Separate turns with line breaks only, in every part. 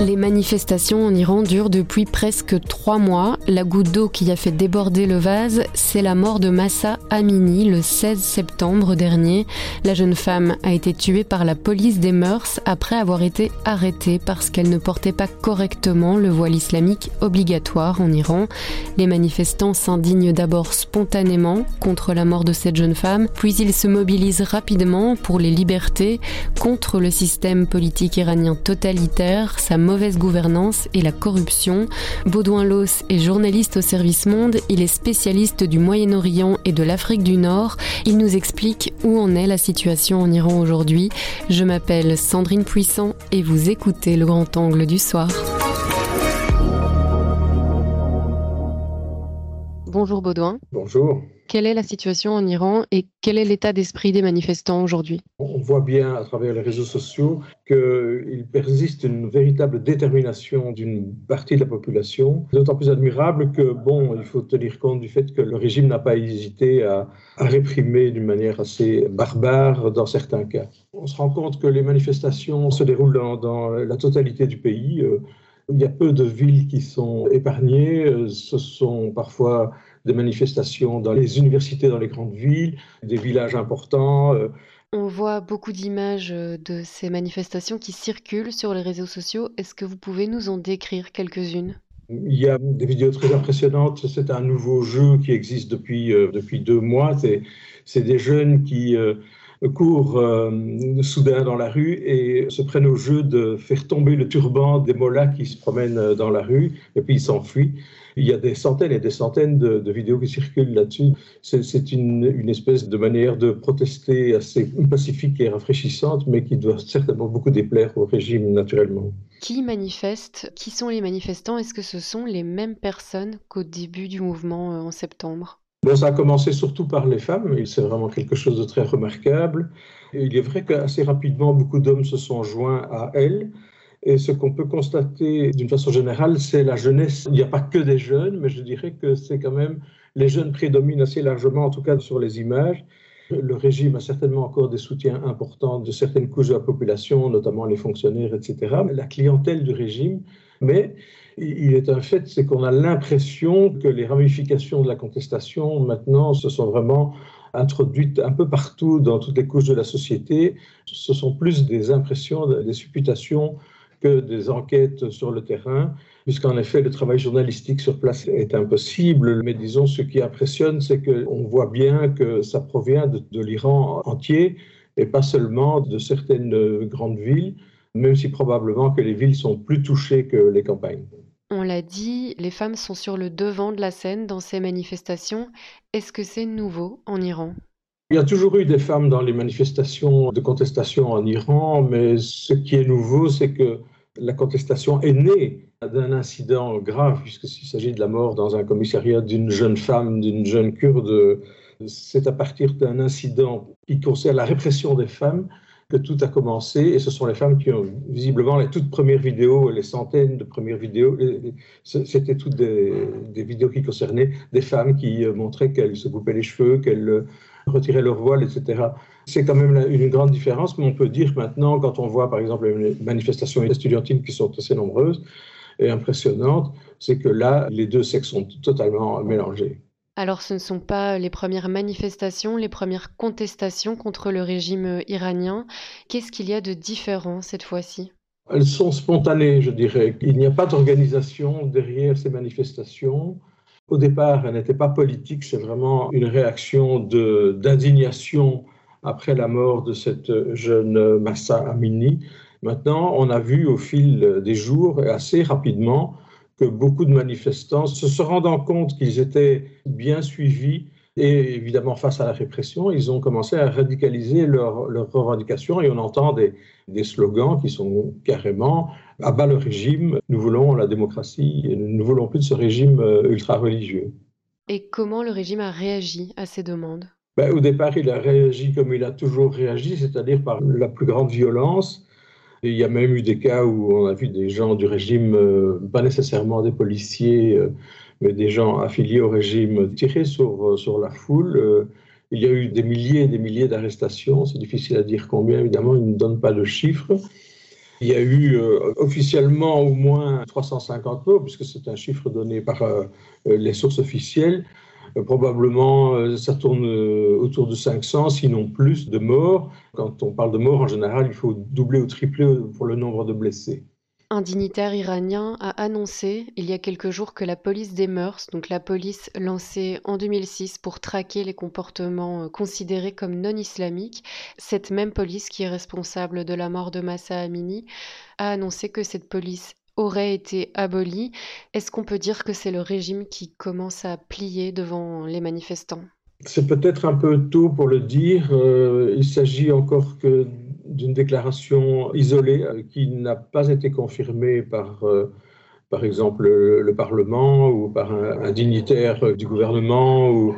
Les manifestations en Iran durent depuis presque trois mois. La goutte d'eau qui a fait déborder le vase, c'est la mort de Massa Amini le 16 septembre dernier. La jeune femme a été tuée par la police des mœurs après avoir été arrêtée parce qu'elle ne portait pas correctement le voile islamique obligatoire en Iran. Les manifestants s'indignent d'abord spontanément contre la mort de cette jeune femme, puis ils se mobilisent rapidement pour les libertés, contre le système politique iranien totalitaire, sa mauvaise gouvernance et la corruption. Baudouin Loss est journaliste au service Monde, il est spécialiste du Moyen-Orient et de l'Afrique du Nord. Il nous explique où en est la situation en Iran aujourd'hui. Je m'appelle Sandrine Puissant et vous écoutez le grand angle du soir. Bonjour Baudouin.
Bonjour.
Quelle est la situation en Iran et quel est l'état d'esprit des manifestants aujourd'hui?
On voit bien à travers les réseaux sociaux qu'il persiste une véritable détermination d'une partie de la population, d'autant plus admirable que, bon, il faut tenir compte du fait que le régime n'a pas hésité à, réprimer d'une manière assez barbare dans certains cas. On se rend compte que les manifestations se déroulent dans, dans la totalité du pays. Euh, il y a peu de villes qui sont épargnées. Euh, ce sont parfois des manifestations dans les universités, dans les grandes villes, des villages importants. Euh.
On voit beaucoup d'images euh, de ces manifestations qui circulent sur les réseaux sociaux. Est-ce que vous pouvez nous en décrire quelques-unes?
Il y a des vidéos très impressionnantes. C'est un nouveau jeu qui existe depuis, depuis deux mois. C'est des jeunes qui courent euh, soudain dans la rue et se prennent au jeu de faire tomber le turban des mollahs qui se promènent euh, dans la rue et puis ils s'enfuient. Il y a des centaines et des centaines de, vidéos qui circulent là-dessus. C'est une, une, espèce de manière de protester assez pacifique et rafraîchissante, mais qui doit certainement beaucoup déplaire au régime naturellement.
Qui manifeste? Qui sont les manifestants? Est-ce que ce sont les mêmes personnes qu'au début du mouvement euh, en septembre?
Bon, ça a commencé surtout par les femmes, et c'est vraiment quelque chose de très remarquable. il est vrai qu'assez rapidement, beaucoup d'hommes se sont joints à elles. Et ce qu'on peut constater d'une façon générale, c'est la jeunesse. Il n'y a pas que des jeunes, mais je dirais que c'est quand même les jeunes prédominent assez largement, en tout cas sur les images. Le régime a certainement encore des soutiens importants de certaines couches de la population, notamment les fonctionnaires, etc. La clientèle du régime, mais il est un fait, c'est qu'on a l'impression que les ramifications de la contestation maintenant se sont vraiment introduites un peu partout dans toutes les couches de la société. Ce sont plus des impressions, des supputations que des enquêtes sur le terrain, puisqu'en effet, le travail journalistique sur place est impossible. Mais disons, ce qui impressionne, c'est qu'on voit bien que ça provient de, de l'Iran entier et pas seulement de certaines grandes villes, même si probablement que les villes sont plus touchées que les campagnes.
On l'a dit, les femmes sont sur le devant de la scène dans ces manifestations. Est-ce que c'est nouveau en Iran?
Il y a toujours eu des femmes dans les manifestations de contestation en Iran, mais ce qui est nouveau, c'est que la contestation est née d'un incident grave, puisqu'il s'agit de la mort dans un commissariat d'une jeune femme, d'une jeune kurde. C'est à partir d'un incident qui concerne la répression des femmes que tout a commencé et ce sont les femmes qui ont visiblement les toutes premières vidéos, les centaines de premières vidéos, c'était toutes des, vidéos qui concernaient des femmes qui euh, montraient qu'elles se coupaient les cheveux, qu'elles euh, retiraient leur voile, etc. C'est quand même une grande différence, mais on peut dire maintenant, quand on voit par exemple les manifestations étudiantines qui sont assez nombreuses et impressionnantes, c'est que là, les deux sexes sont totalement mélangés.
Alors ce ne sont pas les premières manifestations, les premières contestations contre le régime euh, iranien. Qu'est-ce qu'il y a de différent cette fois-ci?
Elles sont spontanées, je dirais. Il n'y a pas d'organisation derrière ces manifestations. Au départ, elles n'étaient pas politiques, c'est vraiment une réaction d'indignation après la mort de cette jeune Massa Amini. Maintenant, on a vu au fil des jours, assez rapidement, que beaucoup de manifestants, se, se rendant compte qu'ils étaient bien suivis et évidemment face à la répression, ils ont commencé à radicaliser leurs revendications et on entend des, des, slogans qui sont carrément à bas le régime, nous voulons la démocratie et nous ne voulons plus de ce régime euh, ultra-religieux.
Et comment le régime a réagi à ces demandes?
Ben, Au départ, il a réagi comme il a toujours réagi, c'est-à-dire par la plus grande violence il y a même eu des cas où on a vu des gens du régime, euh, pas nécessairement des policiers, euh, mais des gens affiliés au régime tirer sur, euh, sur la foule. Il y a eu des milliers et des milliers d'arrestations. C'est difficile à dire combien, évidemment, il ne donne pas de chiffres. Il y a eu officiellement au moins 350 morts, puisque c'est un chiffre donné par les sources officielles. Euh, probablement, ça tourne autour de 500, sinon plus, de morts. Quand on parle de morts, en général, il faut doubler ou tripler pour le nombre de blessés.
Un dignitaire iranien a annoncé il y a quelques jours que la police des mœurs, donc la police lancée en 2006 pour traquer les comportements euh, considérés comme non islamiques, cette même police qui est responsable de la mort de Massa Amini, a annoncé que cette police aurait été abolie. Est-ce qu'on peut dire que c'est le régime qui commence à plier devant les manifestants?
C'est peut-être un peu tôt pour le dire. Euh, il s'agit encore que d'une déclaration isolée euh, qui n'a pas été confirmée par, euh, par exemple, le, Parlement ou par un, dignitaire du gouvernement ou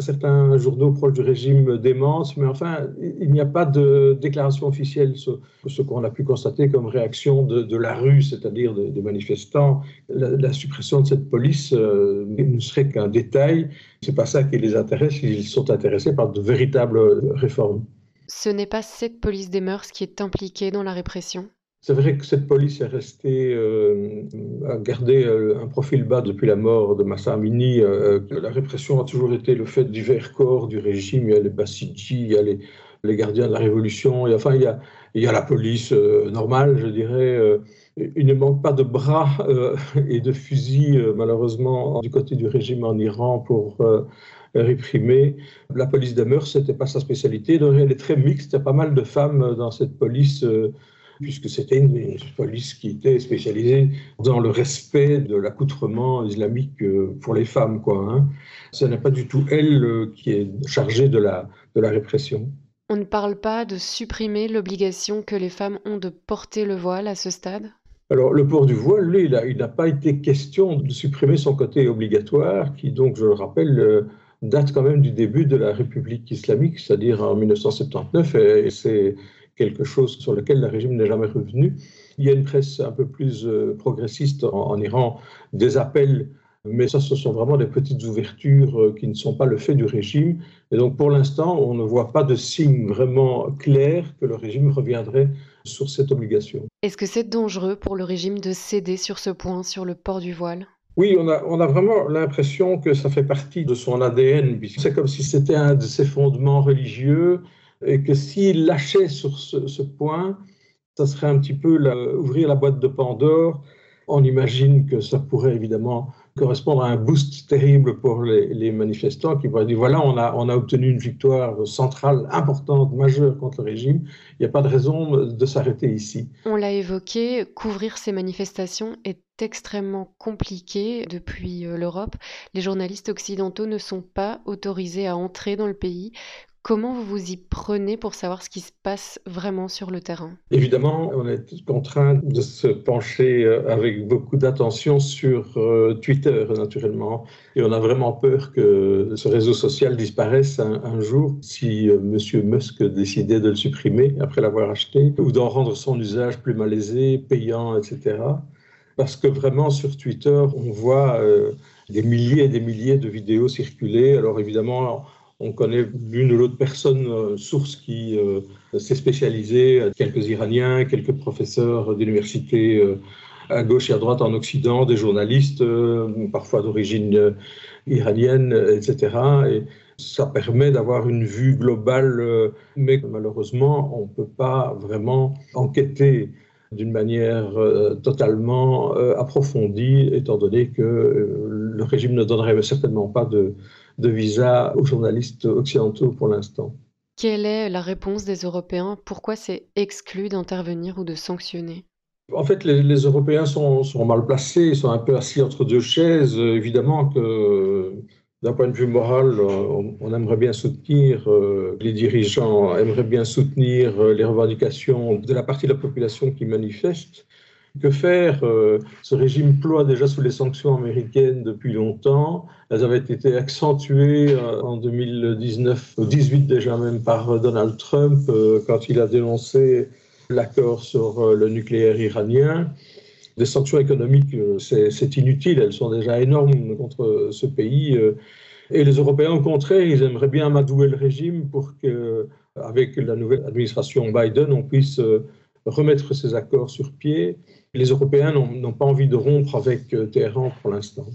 certains journaux proches du régime démence, mais enfin, il n'y a pas de déclaration officielle sur ce qu'on a pu constater comme réaction de, la rue, c'est-à-dire des manifestants. La, suppression de cette police euh, ne serait qu'un détail. C'est pas ça qui les intéresse. Ils sont intéressés par de véritables réformes
ce n'est pas cette police des mœurs qui est impliquée dans la répression?
C'est vrai que cette police est restée, euh, a gardé euh, un profil bas depuis la mort de Massa Amini. Euh, la répression a toujours été le fait divers corps du régime. Il y a les Bassidji, il y a les, les, gardiens de la révolution, et enfin il y a, il y a la police normale, je dirais. il ne manque pas de bras et de fusils, malheureusement, du côté du régime en Iran pour réprimé. La police des mœurs, ce n'était pas sa spécialité. Donc, elle est très mixte. Il y a pas mal de femmes dans cette police, puisque c'était une, police qui était spécialisée dans le respect de l'accoutrement islamique euh, pour les femmes. Quoi, hein. Ce n'est pas du tout elle euh, qui est chargée de la, de la répression.
On ne parle pas de supprimer l'obligation que les femmes ont de porter le voile à ce stade?
Alors, le port du voile, lui, il n'a pas été question de supprimer son côté obligatoire, qui, donc, je le rappelle, date quand même du début de la République islamique, c'est-à-dire en 1979, et c'est quelque chose sur lequel le régime n'est jamais revenu. Il y a une presse un peu plus euh, progressiste en, Iran, des appels, mais ça, ce sont vraiment des petites ouvertures euh, qui ne sont pas le fait du régime. Et donc, pour l'instant, on ne voit pas de signe vraiment clair que le régime reviendrait sur cette obligation.
Est-ce que c'est dangereux pour le régime de céder sur ce point, sur le port du voile?
Oui, on a, on a vraiment l'impression que ça fait partie de son ADN. C'est comme si c'était un de ses fondements religieux et que s'il lâchait sur ce, point, ça serait un petit peu ouvrir la boîte de Pandore. On imagine que ça pourrait évidemment correspondre à un boost terrible pour les, manifestants qui pourraient dire voilà, on a, on a obtenu une victoire centrale, importante, majeure contre le régime. Il n'y a pas de raison de s'arrêter ici.
On l'a évoqué, couvrir ces manifestations est extrêmement compliqué depuis euh, l'Europe. Les journalistes occidentaux ne sont pas autorisés à entrer dans le pays. Comment vous vous y prenez pour savoir ce qui se passe vraiment sur le terrain?
Évidemment, on est contraint de se pencher euh, avec beaucoup d'attention sur euh, Twitter, naturellement. Et on a vraiment peur que ce réseau social disparaisse un, jour si M. Musk décidait de le supprimer après l'avoir acheté ou d'en rendre son usage plus malaisé, payant, etc parce que vraiment sur Twitter, on voit euh, des milliers et des milliers de vidéos circuler. Alors évidemment, on connaît l'une ou l'autre personne, euh, source qui euh, s'est spécialisée, quelques Iraniens, quelques professeurs d'université à gauche et à droite en Occident, des journalistes, parfois d'origine iranienne, etc. Et ça permet d'avoir une vue globale, mais malheureusement, on ne peut pas vraiment enquêter d'une manière euh, totalement euh, approfondie, étant donné que euh, le régime ne donnerait certainement pas de, visa aux journalistes occidentaux pour l'instant.
Quelle est la réponse des Européens? Pourquoi c'est exclu d'intervenir ou de sanctionner?
En fait, les, Européens sont, sont, mal placés, ils sont un peu assis entre deux chaises. Évidemment que d'un point de vue moral, on aimerait bien soutenir, euh, les dirigeants aimeraient bien soutenir euh, les revendications de la partie de la population qui manifeste. Que faire Ce régime ploie déjà sous les sanctions américaines depuis longtemps. Elles avaient été accentuées en 2019, 18 déjà même par Donald Trump quand il a dénoncé l'accord sur le nucléaire iranien. Des sanctions économiques, euh, c'est inutile, elles sont déjà énormes contre ce pays. Euh, Et les Européens, au contraire, ils aimeraient bien amadouer le régime pour que, avec la nouvelle administration Biden, on puisse euh, remettre ces accords sur pied. Les Européens n'ont pas envie de rompre avec euh, Téhéran pour l'instant.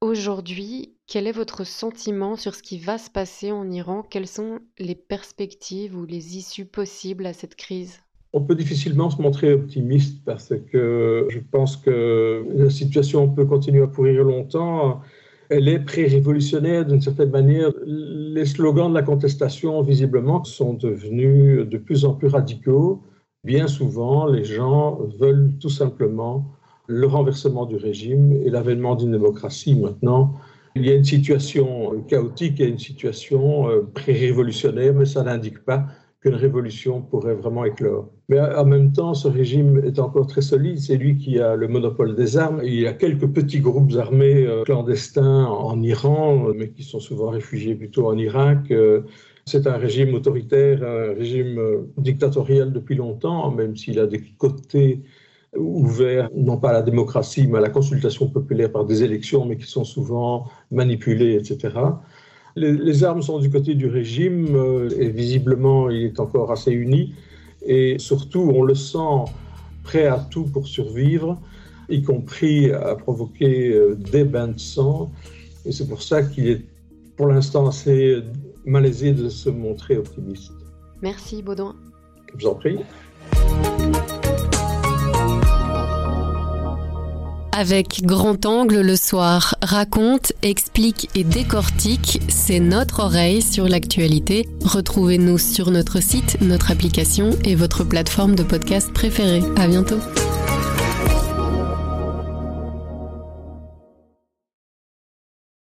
Aujourd'hui, quel est votre sentiment sur ce qui va se passer en Iran? Quelles sont les perspectives ou les issues possibles à cette crise?
On peut difficilement se montrer optimiste parce que je pense que la situation peut continuer à pourrir longtemps. Elle est pré-révolutionnaire d'une certaine manière. Les slogans de la contestation, visiblement, sont devenus de plus en plus radicaux. Bien souvent, les gens veulent tout simplement le renversement du régime et l'avènement d'une démocratie maintenant. Il y a une situation chaotique et une situation euh, pré-révolutionnaire, mais ça n'indique pas qu'une révolution pourrait vraiment éclore. Mais en même temps, ce régime est encore très solide. C'est lui qui a le monopole des armes. Il y a quelques petits groupes armés euh, clandestins en Iran, mais qui sont souvent réfugiés plutôt en Irak. Euh, c'est un régime autoritaire, un régime dictatorial depuis longtemps, même s'il a des côtés ouverts, non pas à la démocratie, mais à la consultation populaire par des élections, mais qui sont souvent manipulées, etc. Les, armes sont du côté du régime euh, et visiblement il est encore assez uni. Et surtout, on le sent prêt à tout pour survivre, y compris à provoquer euh, des bains de sang. Et c'est pour ça qu'il est pour l'instant assez malaisé de se montrer optimiste.
Merci Baudouin.
Je vous en prie.
avec Grand Angle le soir raconte, explique et décortique, c'est notre oreille sur l'actualité. Retrouvez-nous sur notre site, notre application et votre plateforme de podcast préférée. À bientôt.